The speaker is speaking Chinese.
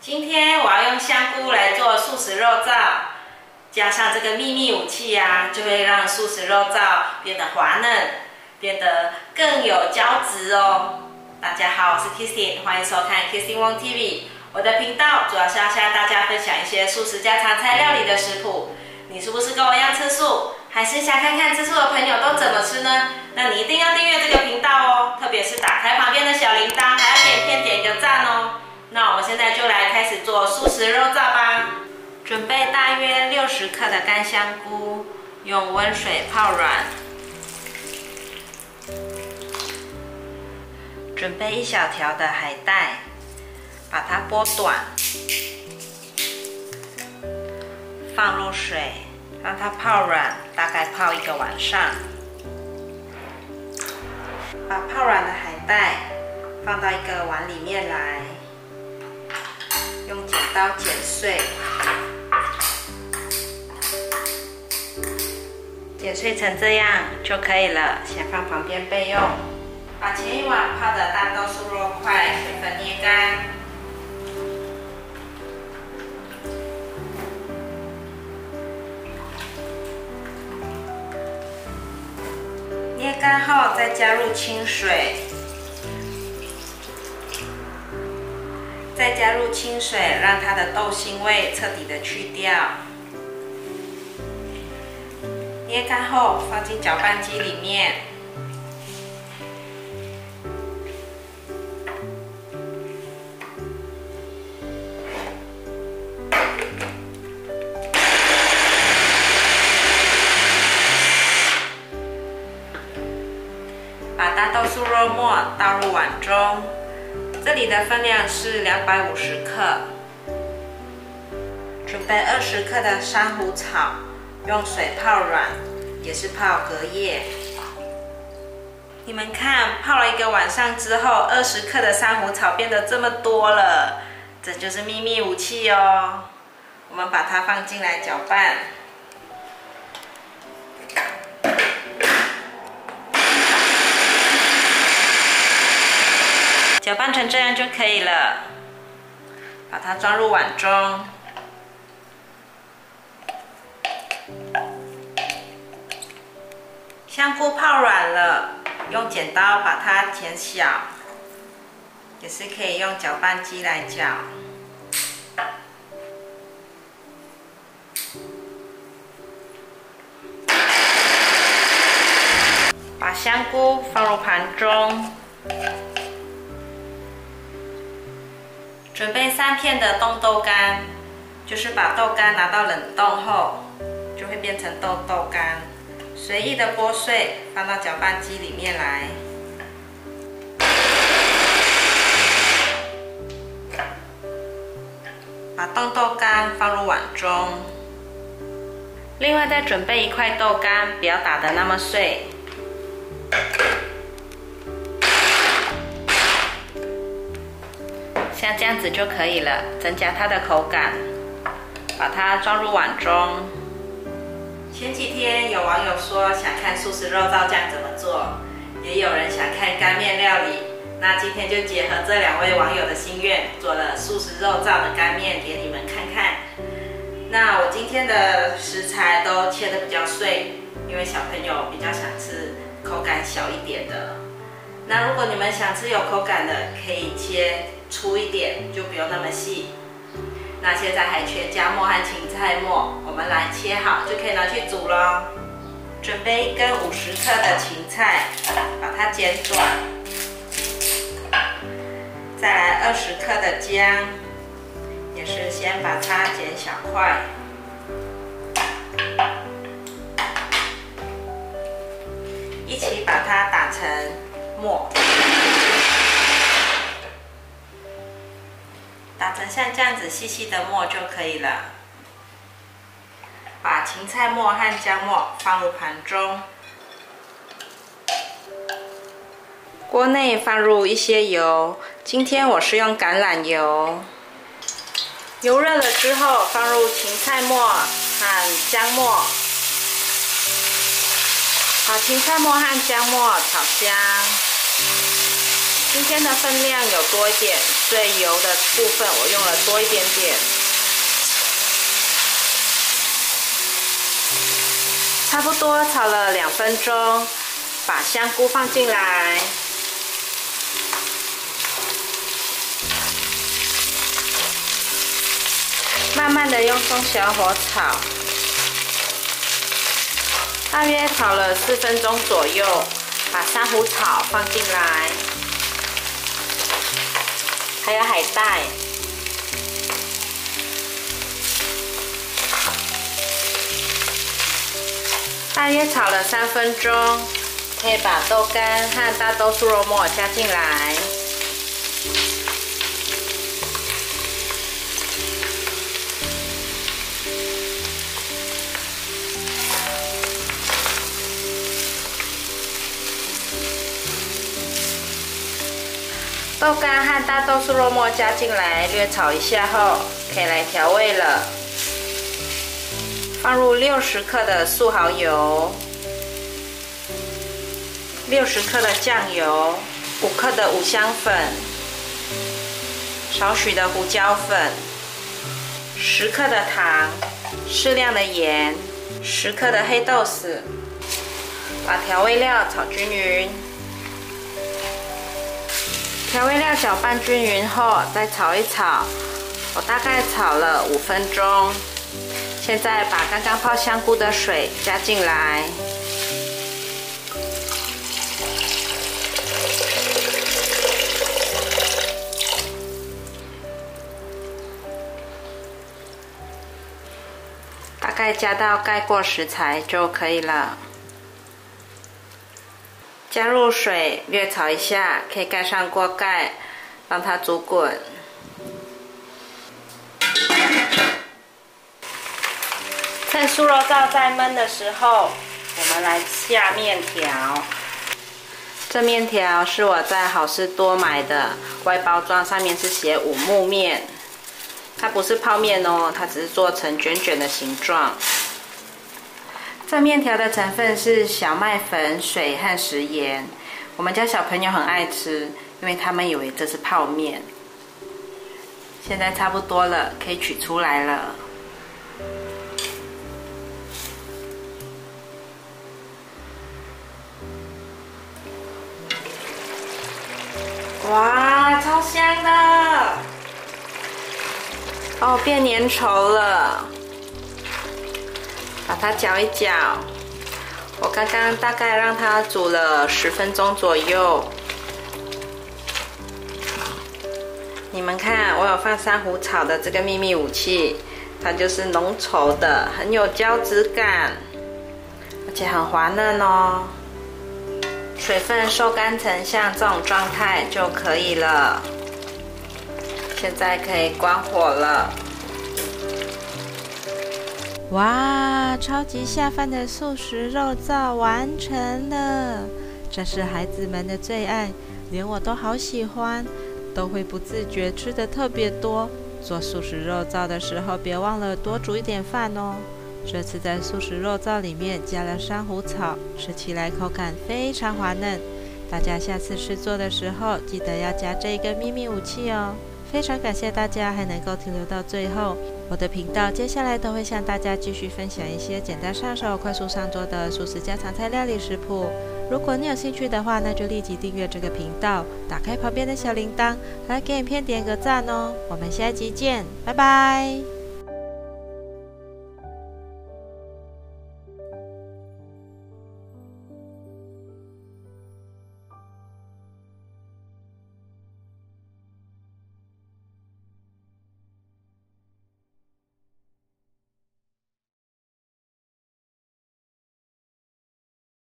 今天我要用香菇来做素食肉燥，加上这个秘密武器呀、就会让素食肉燥变得滑嫩，变得更有胶质哦。大家好，我是 Kissy，欢迎收看 Kissy Wong TV。我的频道主要是要向大家分享一些素食家常菜料理的食谱。你是不是跟我一样吃素，还是想看看吃素的朋友都怎么吃呢？那你一定要订阅这个频道哦，特别是打开旁边的小铃铛，还要点片点一个赞哦。那我们现在就来开始做素食肉燥吧。准备大约六十克的干香菇，用温水泡软。准备一小条的海带，把它剥短，放入水，让它泡软，大概泡一个晚上。把泡软的海带放到一个碗里面来。刀剪碎，剪碎成这样就可以了，先放旁边备用。把前一晚泡的大豆酥肉块水分捏干，捏干后再加入清水。再加入清水，让它的豆腥味彻底的去掉。捏干后放进搅拌机里面，把大豆素肉末倒入碗中。这里的分量是两百五十克，准备二十克的珊瑚草，用水泡软，也是泡隔夜。你们看，泡了一个晚上之后，二十克的珊瑚草变得这么多了，这就是秘密武器哦。我们把它放进来搅拌。搅拌成这样就可以了，把它装入碗中。香菇泡软了，用剪刀把它剪小，也是可以用搅拌机来搅。把香菇放入盘中。准备三片的冻豆干，就是把豆干拿到冷冻后，就会变成豆豆干，随意的剥碎，放到搅拌机里面来。把冻豆干放入碗中。另外再准备一块豆干，不要打得那么碎。像这样子就可以了，增加它的口感。把它装入碗中。前几天有网友说想看素食肉燥酱怎么做，也有人想看干面料理。那今天就结合这两位网友的心愿，做了素食肉燥的干面给你们看看。那我今天的食材都切得比较碎，因为小朋友比较想吃口感小一点的。那如果你们想吃有口感的，可以切。粗一点就不用那么细。那现在还缺姜末和芹菜末，我们来切好就可以拿去煮了。准备一根五十克的芹菜，把它剪短。再来二十克的姜，也是先把它剪小块，一起把它打成末。打成像这样子细细的末就可以了。把芹菜末和姜末放入盘中，锅内放入一些油，今天我是用橄榄油。油热了之后，放入芹菜末和姜末，把芹菜末和姜末炒香。今天的分量有多一点，所以油的部分我用了多一点点。差不多炒了两分钟，把香菇放进来，慢慢的用中小火炒，大约炒了四分钟左右，把珊瑚草放进来。还有海带，大约炒了三分钟，可以把豆干和大豆酥肉末加进来。豆干和大豆素肉末加进来，略炒一下后，可以来调味了。放入六十克的素蚝油，六十克的酱油，五克的五香粉，少许的胡椒粉，十克的糖，适量的盐，十克的黑豆豉，把调味料炒均匀。调味料搅拌均匀后，再炒一炒。我大概炒了五分钟。现在把刚刚泡香菇的水加进来，大概加到盖过食材就可以了。加入水，略炒一下，可以盖上锅盖，让它煮滚。趁酥肉燥在焖的时候，我们来下面条。这面条是我在好事多买的，外包装上面是写五木面，它不是泡面哦，它只是做成卷卷的形状。这面条的成分是小麦粉、水和食盐。我们家小朋友很爱吃，因为他们以为这是泡面。现在差不多了，可以取出来了。哇，超香的！哦，变粘稠了。把它搅一搅，我刚刚大概让它煮了十分钟左右。你们看，我有放珊瑚草的这个秘密武器，它就是浓稠的，很有胶质感，而且很滑嫩哦。水分收干成像这种状态就可以了。现在可以关火了。哇，超级下饭的素食肉燥完成了！这是孩子们的最爱，连我都好喜欢，都会不自觉吃得特别多。做素食肉燥的时候，别忘了多煮一点饭哦。这次在素食肉燥里面加了珊瑚草，吃起来口感非常滑嫩。大家下次试做的时候，记得要加这个秘密武器哦。非常感谢大家还能够停留到最后。我的频道接下来都会向大家继续分享一些简单上手、快速上桌的素食家常菜料理食谱。如果你有兴趣的话，那就立即订阅这个频道，打开旁边的小铃铛，来给影片点个赞哦。我们下一集见，拜拜。